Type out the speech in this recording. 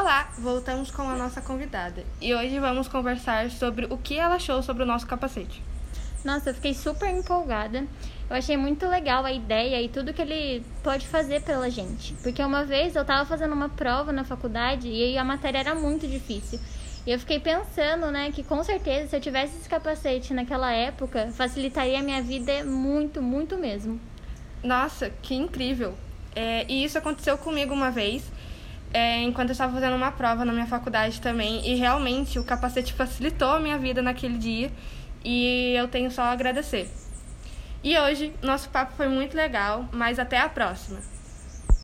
Olá, voltamos com a nossa convidada e hoje vamos conversar sobre o que ela achou sobre o nosso capacete. Nossa, eu fiquei super empolgada. Eu achei muito legal a ideia e tudo que ele pode fazer pela gente. Porque uma vez eu estava fazendo uma prova na faculdade e a matéria era muito difícil. E eu fiquei pensando, né, que com certeza se eu tivesse esse capacete naquela época, facilitaria a minha vida muito, muito mesmo. Nossa, que incrível! É, e isso aconteceu comigo uma vez, é, enquanto eu estava fazendo uma prova na minha faculdade também. E realmente o capacete facilitou a minha vida naquele dia e eu tenho só a agradecer. E hoje nosso papo foi muito legal, mas até a próxima!